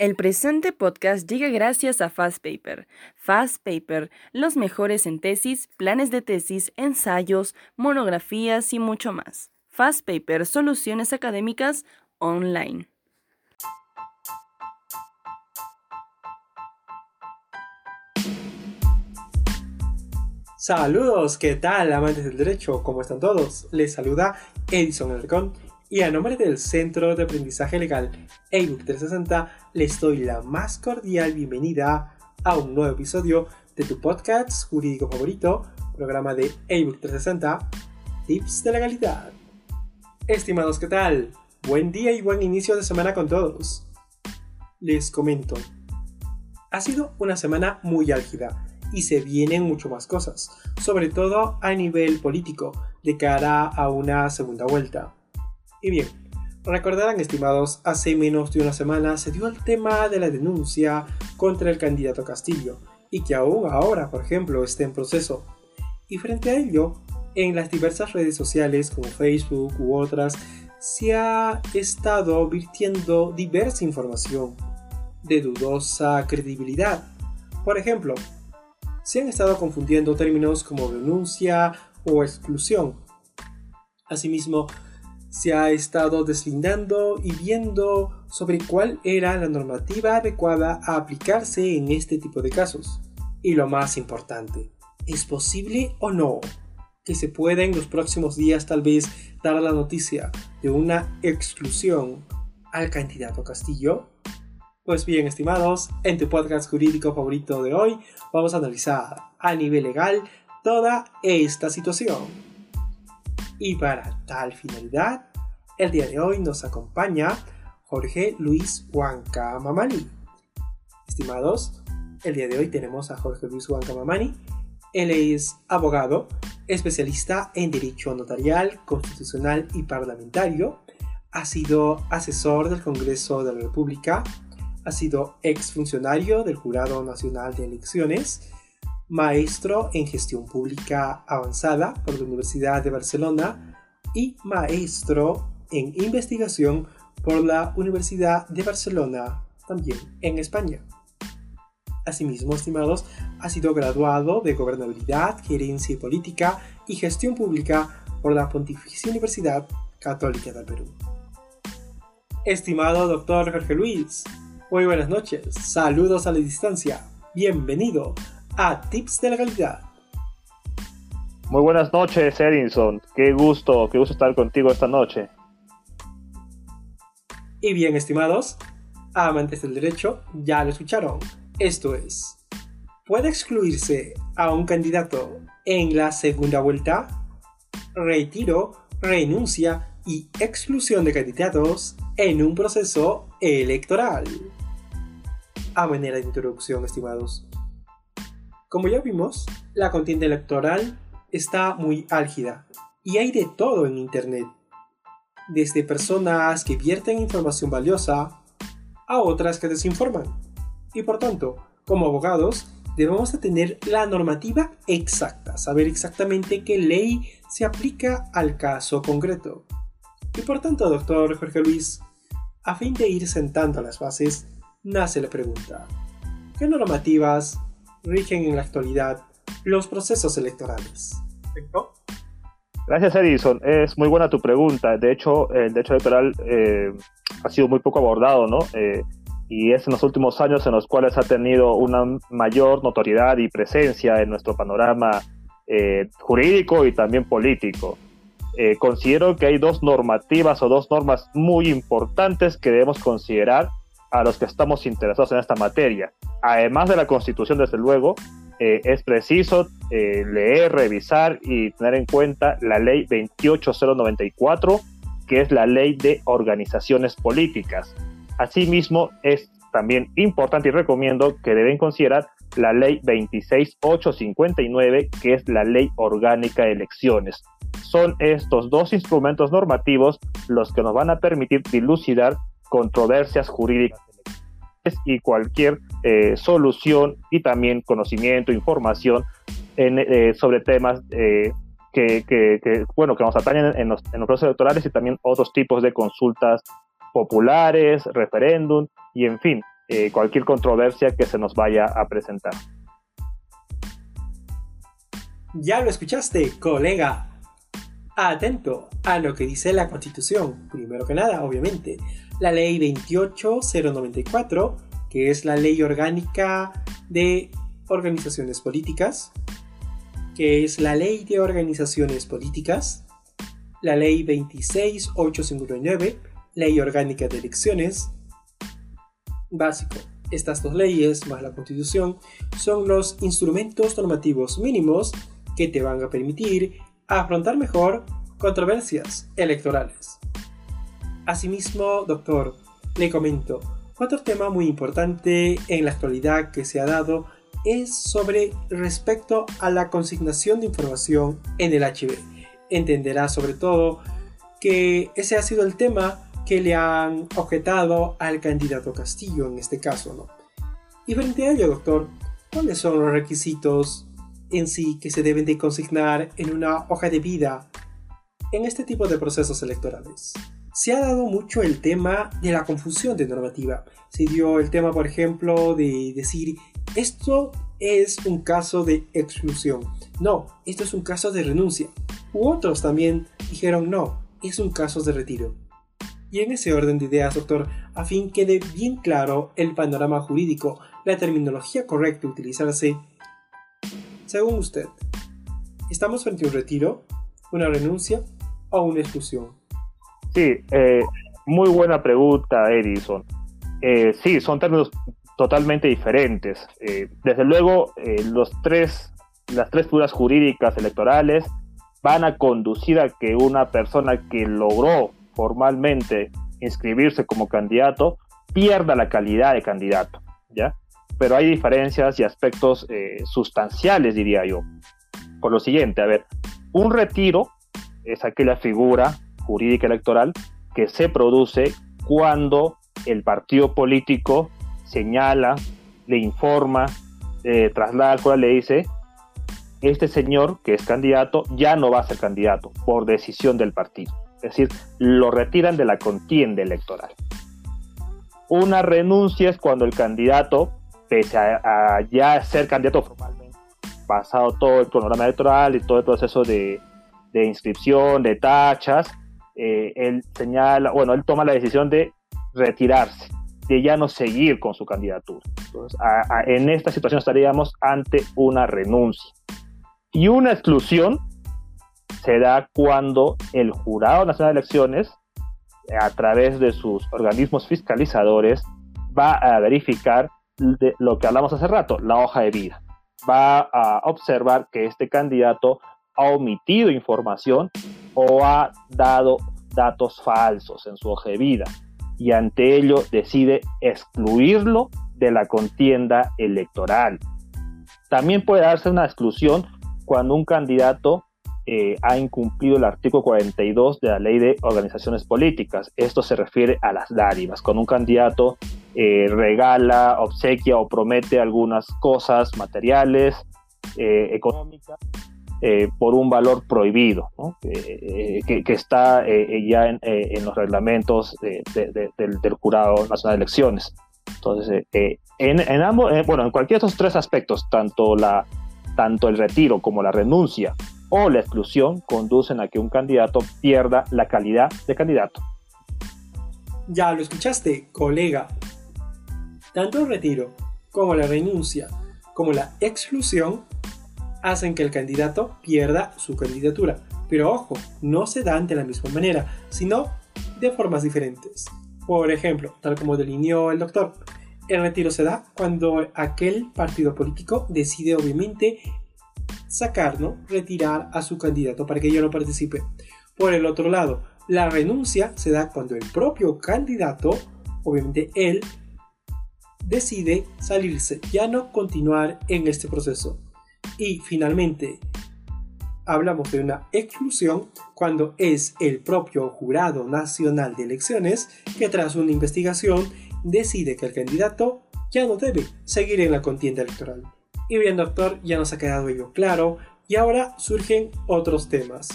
El presente podcast llega gracias a Fast Paper. Fast Paper, los mejores en tesis, planes de tesis, ensayos, monografías y mucho más. Fast Paper, soluciones académicas online. Saludos, ¿qué tal amantes del derecho? ¿Cómo están todos? Les saluda Edison Alarcón y a nombre del Centro de Aprendizaje Legal ebook 360 les doy la más cordial bienvenida a un nuevo episodio de tu podcast jurídico favorito, programa de ebook 360, Tips de Legalidad. Estimados, ¿qué tal? Buen día y buen inicio de semana con todos. Les comento. Ha sido una semana muy álgida y se vienen mucho más cosas, sobre todo a nivel político, de cara a una segunda vuelta. Y bien, recordarán estimados, hace menos de una semana se dio el tema de la denuncia contra el candidato Castillo, y que aún ahora, por ejemplo, está en proceso. Y frente a ello, en las diversas redes sociales como Facebook u otras, se ha estado virtiendo diversa información de dudosa credibilidad. Por ejemplo, se han estado confundiendo términos como denuncia o exclusión. Asimismo, se ha estado deslindando y viendo sobre cuál era la normativa adecuada a aplicarse en este tipo de casos. Y lo más importante, ¿es posible o no que se pueda en los próximos días tal vez dar la noticia de una exclusión al candidato Castillo? Pues bien, estimados, en tu podcast jurídico favorito de hoy vamos a analizar a nivel legal toda esta situación. Y para tal finalidad, el día de hoy nos acompaña Jorge Luis Huanca Mamani. Estimados, el día de hoy tenemos a Jorge Luis Huanca Mamani. Él es abogado, especialista en Derecho Notarial, Constitucional y Parlamentario. Ha sido asesor del Congreso de la República. Ha sido exfuncionario del Jurado Nacional de Elecciones maestro en gestión pública avanzada por la Universidad de Barcelona y maestro en investigación por la Universidad de Barcelona, también en España. Asimismo, estimados, ha sido graduado de Gobernabilidad, Gerencia Política y Gestión Pública por la Pontificia Universidad Católica del Perú. Estimado doctor Jorge Luis, muy buenas noches, saludos a la distancia, bienvenido a Tips de Legalidad. Muy buenas noches, Edinson. Qué gusto, qué gusto estar contigo esta noche. Y bien, estimados, amantes del derecho, ya lo escucharon. Esto es, ¿puede excluirse a un candidato en la segunda vuelta? Retiro, renuncia y exclusión de candidatos en un proceso electoral. A manera de introducción, estimados, como ya vimos, la contienda electoral está muy álgida y hay de todo en Internet. Desde personas que vierten información valiosa a otras que desinforman. Y por tanto, como abogados, debemos de tener la normativa exacta, saber exactamente qué ley se aplica al caso concreto. Y por tanto, doctor Jorge Luis, a fin de ir sentando las bases, nace la pregunta, ¿qué normativas rigen en la actualidad los procesos electorales. Gracias, Edison. Es muy buena tu pregunta. De hecho, el derecho electoral eh, ha sido muy poco abordado, ¿no? Eh, y es en los últimos años en los cuales ha tenido una mayor notoriedad y presencia en nuestro panorama eh, jurídico y también político. considero que hay dos normativas o dos normas muy importantes que debemos considerar a los que estamos interesados en esta materia. Además de la Constitución, desde luego, eh, es preciso eh, leer, revisar y tener en cuenta la ley 28094, que es la ley de organizaciones políticas. Asimismo, es también importante y recomiendo que deben considerar la ley 26859, que es la ley orgánica de elecciones. Son estos dos instrumentos normativos los que nos van a permitir dilucidar controversias jurídicas y cualquier eh, solución y también conocimiento, información eh, sobre temas eh, que, bueno, que nos atañen en los, en los procesos electorales y también otros tipos de consultas populares, referéndum y en fin. cualquier controversia que se nos vaya a presentar. Ya lo escuchaste, colega. Atento a lo que dice la Constitución. Primero que nada, obviamente, la Ley 28094, que es la ley orgánica de organizaciones políticas, que es la Ley de Organizaciones Políticas, la Ley 26859, Ley Orgánica de Elecciones. Básico. Estas dos leyes, más la Constitución, son los instrumentos normativos mínimos que te van a permitir afrontar mejor controversias electorales. Asimismo, doctor, le comento, otro tema muy importante en la actualidad que se ha dado es sobre respecto a la consignación de información en el HB. Entenderá sobre todo que ese ha sido el tema que le han objetado al candidato Castillo en este caso, ¿no? Y frente a ello, doctor, ¿cuáles son los requisitos en sí que se deben de consignar en una hoja de vida en este tipo de procesos electorales? Se ha dado mucho el tema de la confusión de normativa. Se dio el tema, por ejemplo, de decir esto es un caso de exclusión. No, esto es un caso de renuncia. U otros también dijeron no, es un caso de retiro. Y en ese orden de ideas, doctor, a fin quede bien claro el panorama jurídico, la terminología correcta a utilizarse, según usted, ¿estamos frente a un retiro, una renuncia o una exclusión? Sí, eh, muy buena pregunta, Edison. Eh, sí, son términos totalmente diferentes. Eh, desde luego, eh, los tres, las tres figuras jurídicas electorales van a conducir a que una persona que logró formalmente inscribirse como candidato pierda la calidad de candidato, ¿ya? Pero hay diferencias y aspectos eh, sustanciales, diría yo. Por lo siguiente, a ver, un retiro es aquella figura jurídica electoral que se produce cuando el partido político señala, le informa, eh, traslada al cual le dice, este señor que es candidato ya no va a ser candidato por decisión del partido. Es decir, lo retiran de la contienda electoral. Una renuncia es cuando el candidato, pese a, ya ser candidato formalmente, pasado todo el cronograma electoral y todo el proceso de, inscripción, de tachas, eh, él señala, bueno, él toma la decisión de retirarse de ya no seguir con su candidatura. Entonces, en esta situación estaríamos ante una renuncia. Y una exclusión se da cuando el Jurado Nacional de Elecciones, a través de sus organismos fiscalizadores, va a verificar lo que hablamos hace rato, la hoja de vida. Va a observar que este candidato ha omitido información o ha dado datos falsos en su hoja de vida y ante ello decide excluirlo de la contienda electoral. También puede darse una exclusión cuando un candidato eh, ha incumplido el artículo 42 de la ley de organizaciones políticas. Esto se refiere a las dádivas. Cuando un candidato eh, regala, obsequia o promete algunas cosas materiales, eh, económicas, eh, por un valor prohibido, eh, que, está eh, ya en, los reglamentos del, Jurado Nacional de Elecciones. Entonces, en, ambos, bueno, en cualquiera de estos tres aspectos, tanto, la, tanto el retiro como la renuncia o la exclusión conducen a que un candidato pierda la calidad de candidato. Ya lo escuchaste, colega. Tanto el retiro como la renuncia como la exclusión hacen que el candidato pierda su candidatura. Pero ojo, no se dan de la misma manera, sino de formas diferentes. Por ejemplo, tal como delineó el doctor, el retiro se da cuando aquel partido político decide obviamente sacar, ¿no? retirar a su candidato para que yo no participe. Por el otro lado, la renuncia se da cuando el propio candidato, obviamente él, decide salirse, ya no continuar en este proceso. Y finalmente, hablamos de una exclusión cuando es el propio Jurado Nacional de Elecciones que tras una investigación decide que el candidato ya no debe seguir en la contienda electoral. Y bien doctor, ya nos ha quedado ello claro y ahora surgen otros temas.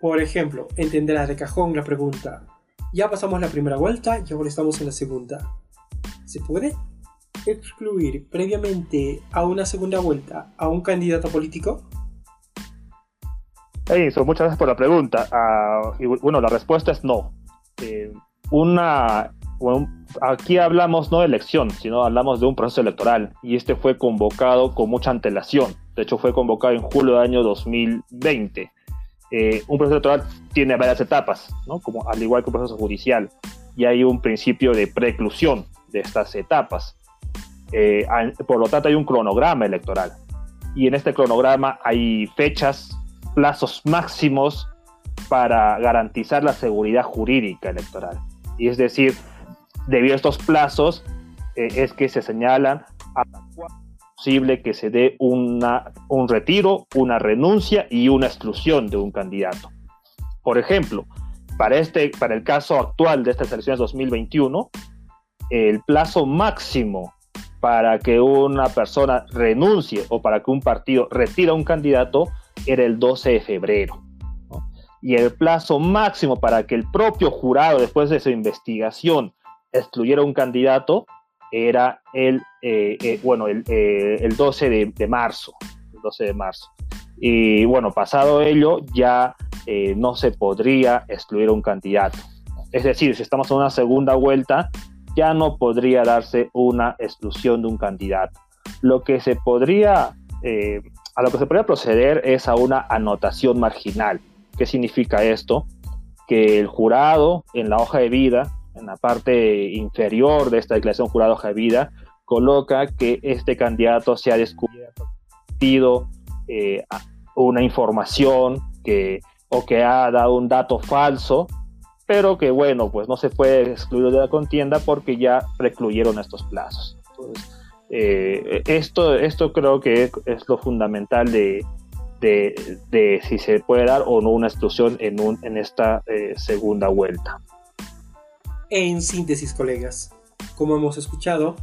Por ejemplo, entenderá de cajón la pregunta. Ya pasamos la primera vuelta y ahora estamos en la segunda. ¿Se puede? Excluir previamente a una segunda vuelta a un candidato político? Eso, muchas gracias por la pregunta. Ah, bueno, la respuesta es no. Eh, una, aquí hablamos no de elección, sino hablamos de un proceso electoral y este fue convocado con mucha antelación. De hecho, fue convocado en julio del año 2020. Eh, un proceso electoral tiene varias etapas, ¿no? Como, al igual que un proceso judicial, y hay un principio de preclusión de estas etapas. Eh, por lo tanto, hay un cronograma electoral. Y en este cronograma hay fechas, plazos máximos para garantizar la seguridad jurídica electoral. Y es decir, debido a estos plazos, eh, es que se señalan a posible que se dé una, un retiro, una renuncia y una exclusión de un candidato. Por ejemplo, para, este, para el caso actual de estas elecciones 2021, el plazo máximo para que una persona renuncie o para que un partido retire un candidato era el 12 de febrero. Y el plazo máximo para que el propio jurado, después de su investigación, excluyera un candidato era el, eh, eh, bueno, el, 12 eh, de, marzo. El 12 de marzo. Y bueno, pasado ello, ya no se podría excluir un candidato. Es decir, si estamos en una segunda vuelta, ya no podría darse una exclusión de un candidato. Lo que se podría, a lo que se podría proceder es a una anotación marginal. ¿Qué significa esto? Que el jurado en la hoja de vida en la parte inferior de esta declaración jurado de vida, coloca que este candidato se ha descubierto, eh, una información que, o que ha dado un dato falso, pero que bueno, pues no se puede excluir de la contienda porque ya precluyeron estos plazos. Eh, esto, esto creo que es, lo fundamental de, de, si se puede dar o no una exclusión en, un, en esta eh, segunda vuelta. En síntesis, colegas, como hemos escuchado,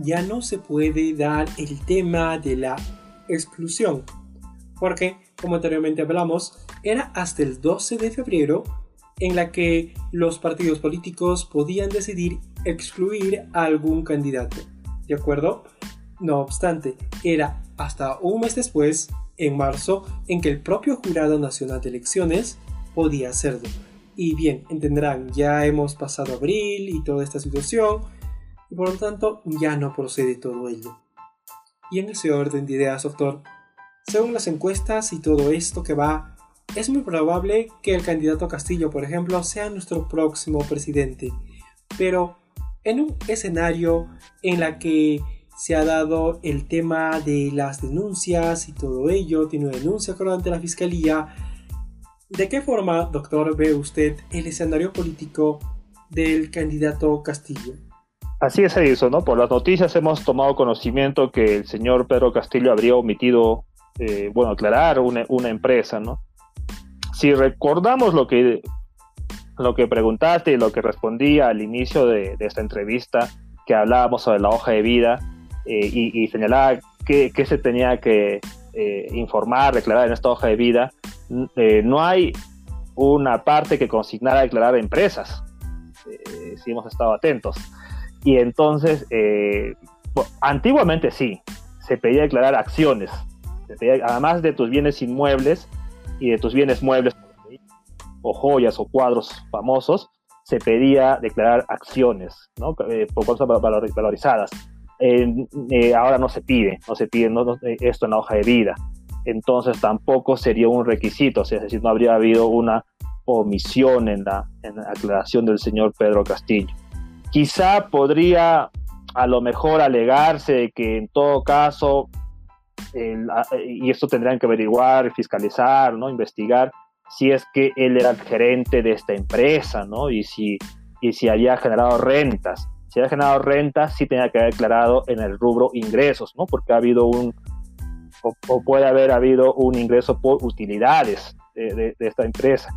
ya no se puede dar el tema de la exclusión, porque, como anteriormente hablamos, era hasta el 12 de febrero en la que los partidos políticos podían decidir excluir a algún candidato, ¿de acuerdo? No obstante, era hasta un mes después, en marzo, en que el propio Jurado Nacional de Elecciones podía hacerlo. Y bien, entenderán, ya hemos pasado abril y toda esta situación, y por lo tanto ya no procede todo ello. Y en ese orden de ideas, doctor, según las encuestas y todo esto que va, es muy probable que el candidato Castillo, por ejemplo, sea nuestro próximo presidente. Pero en un escenario en la que se ha dado el tema de las denuncias y todo ello, tiene una denuncia ante la fiscalía, ¿De qué forma, doctor, ve usted el escenario político del candidato Castillo? Así es, Edison, ¿no? Por las noticias hemos tomado conocimiento que el señor Pedro Castillo habría omitido, eh, bueno, aclarar una, empresa, ¿no? Si recordamos lo que, lo que preguntaste y lo que respondí al inicio de, esta entrevista, que hablábamos sobre la hoja de vida eh, y, señalaba qué, se tenía que eh, informar, declarar en esta hoja de vida, eh, no hay una parte que consignara declarar empresas, eh, si hemos estado atentos. Y entonces, eh, antiguamente sí, se pedía declarar acciones, además de tus bienes inmuebles y de tus bienes muebles o joyas o cuadros famosos, se pedía declarar acciones, ¿no? por cosas valorizadas. ahora no se pide, no se pide esto en la hoja de vida entonces tampoco sería un requisito, es decir, no habría habido una omisión en la, aclaración del señor Pedro Castillo. Quizá podría a lo mejor alegarse que en todo caso, y esto tendrían que averiguar, fiscalizar, ¿no? investigar, si es que él era el gerente de esta empresa, ¿no? Y si, y si había generado rentas. Si había generado rentas, sí tenía que haber declarado en el rubro ingresos, ¿no? Porque ha habido un, o, puede haber habido un ingreso por utilidades de, esta empresa.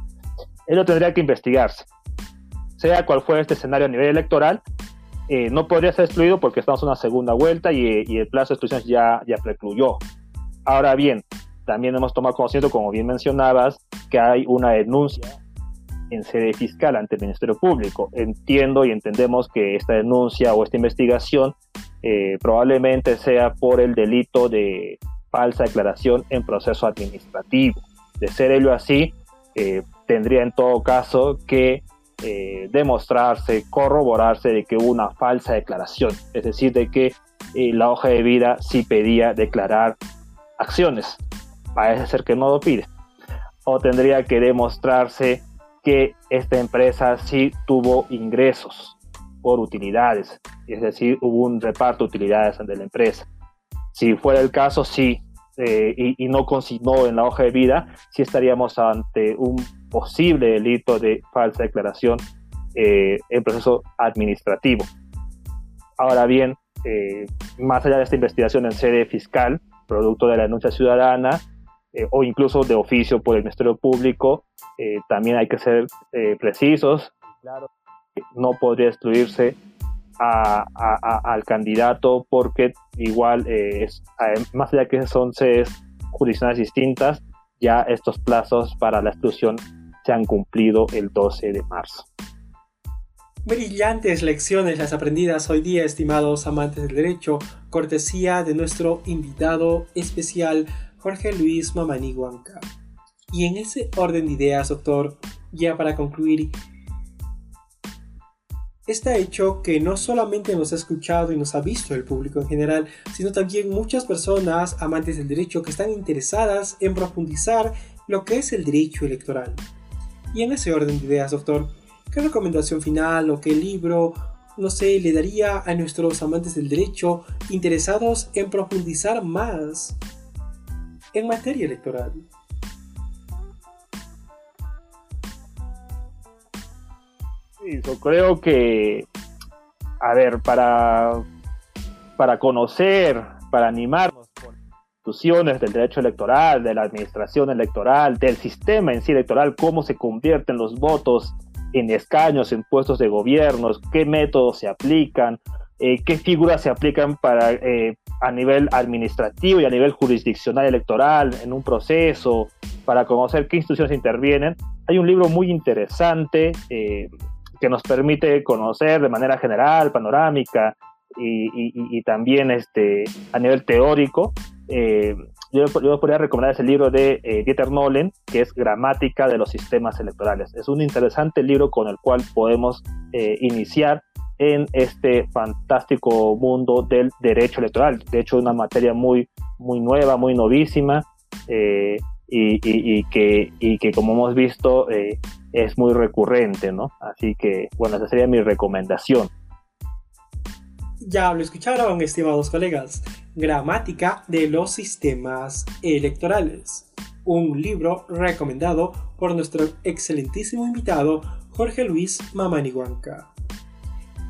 Ello tendría que investigarse. Sea cual fuera este escenario a nivel electoral, eh, no podría ser excluido porque estamos en una segunda vuelta y, el plazo de exclusión ya, ya precluyó. Ahora bien, también hemos tomado conocimiento, como bien mencionabas, que hay una denuncia en sede fiscal ante el Ministerio Público. Entiendo y entendemos que esta denuncia o esta investigación eh, probablemente sea por el delito de falsa declaración en proceso administrativo. De ser ello así, eh, tendría en todo caso que eh, demostrarse, corroborarse de que hubo una falsa declaración, es decir, de que la hoja de vida sí pedía declarar acciones. Parece ser que no lo pide. O tendría que demostrarse que esta empresa sí tuvo ingresos por utilidades, es decir, hubo un reparto de utilidades de la empresa. Si fuera el caso, sí, eh, y, no consignó en la hoja de vida, sí estaríamos ante un posible delito de falsa declaración eh, en proceso administrativo. Ahora bien, eh, más allá de esta investigación en sede fiscal, producto de la denuncia ciudadana, o incluso de oficio por el Ministerio Público, también hay que ser precisos. Claro no podría excluirse al candidato porque igual, eh, es, más allá que son sedes jurisdiccionales distintas, ya estos plazos para la exclusión se han cumplido el 12 de marzo. Brillantes lecciones las aprendidas hoy día, estimados amantes del derecho, cortesía de nuestro invitado especial Jorge Luis Mamani Y en ese orden de ideas, doctor, ya para concluir, Está hecho que no solamente nos ha escuchado y nos ha visto el público en general, sino también muchas personas amantes del derecho que están interesadas en profundizar lo que es el derecho electoral. Y en ese orden de ideas, doctor, ¿qué recomendación final o qué libro, no sé, le daría a nuestros amantes del derecho interesados en profundizar más en materia electoral? Yo creo que, a ver, para, para conocer, para animarnos por instituciones del derecho electoral, de la administración electoral, del sistema en sí electoral, cómo se convierten los votos en escaños, en puestos de gobierno, qué métodos se aplican, eh, qué figuras se aplican para, eh, a nivel administrativo y a nivel jurisdiccional electoral en un proceso, para conocer qué instituciones intervienen. Hay un libro muy interesante eh, que nos permite conocer de manera general, panorámica y, también este, a nivel teórico. Eh, yo, yo, podría recomendar ese libro de eh, Dieter Nolen, que es Gramática de los Sistemas Electorales. Es un interesante libro con el cual podemos eh, iniciar en este fantástico mundo del derecho electoral. De hecho, una materia muy, muy nueva, muy novísima. Y, que, y que como hemos visto es muy recurrente, ¿no? Así que, bueno, esa sería mi recomendación. Ya lo escucharon, estimados colegas. Gramática de los sistemas electorales. Un libro recomendado por nuestro excelentísimo invitado Jorge Luis Mamaniguanca.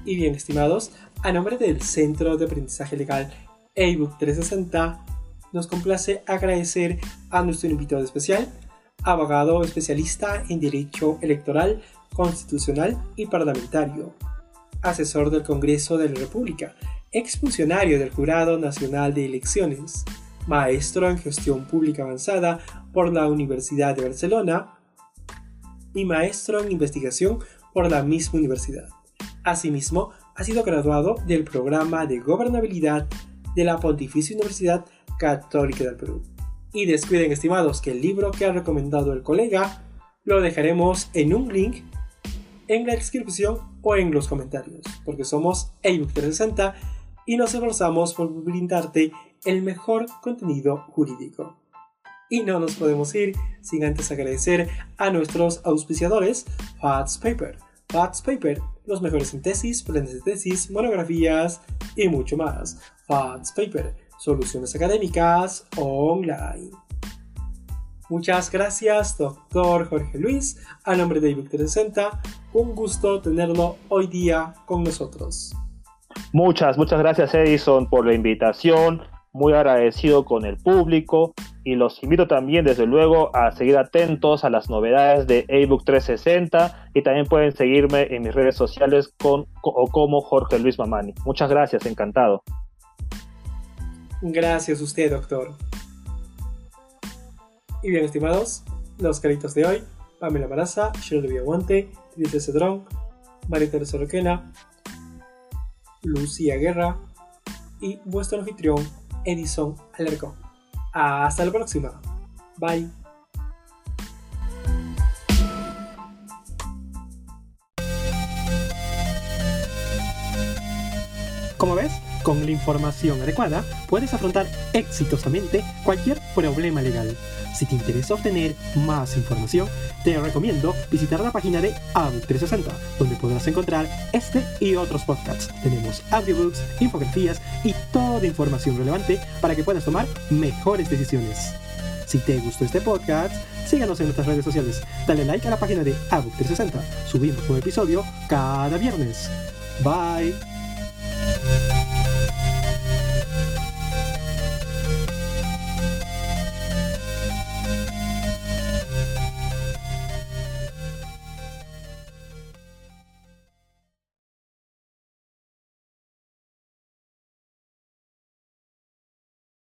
Y bien, estimados, a nombre del Centro de Aprendizaje Legal ebook 360, nos complace agradecer a nuestro invitado especial, abogado especialista en Derecho Electoral, Constitucional y Parlamentario, asesor del Congreso de la República, exfuncionario del Jurado Nacional de Elecciones, maestro en Gestión Pública Avanzada por la Universidad de Barcelona y maestro en Investigación por la misma universidad. Asimismo, ha sido graduado del programa de Gobernabilidad de la Pontificia Universidad Católica del Perú. Y descuiden estimados que el libro que ha recomendado el colega lo dejaremos en un link en la descripción o en los comentarios, porque somos ebook 360 y nos esforzamos por brindarte el mejor contenido jurídico. Y no nos podemos ir sin antes agradecer a nuestros auspiciadores Fats Paper. Fats Paper, los mejores en tesis, planes de tesis, monografías y mucho más. Fats Paper soluciones académicas online. Muchas gracias, doctor Jorge Luis. A nombre de IBUC 360, un gusto tenerlo hoy día con nosotros. Muchas, muchas gracias Edison por la invitación. Muy agradecido con el público y los invito también desde luego a seguir atentos a las novedades de ebook 360 y también pueden seguirme en mis redes sociales con o como Jorge Luis Mamani. Muchas gracias, encantado. Gracias a usted, doctor. Y bien, estimados, los caritos de hoy: Pamela Maraza, Shirley Villaguante, Trinity Cedrón, María Teresa Roquena, Lucía Guerra, y vuestro anfitrión Edison Alarcón. Hasta la próxima. Bye. Con la información adecuada puedes afrontar exitosamente cualquier problema legal. Si te interesa obtener más información, te recomiendo visitar la página de ABUC 360, donde podrás encontrar este y otros podcasts. Tenemos audiobooks, infografías y toda información relevante para que puedas tomar mejores decisiones. Si te gustó este podcast, síganos en nuestras redes sociales. Dale like a la página de ABUC 360. Subimos un episodio cada viernes. Bye.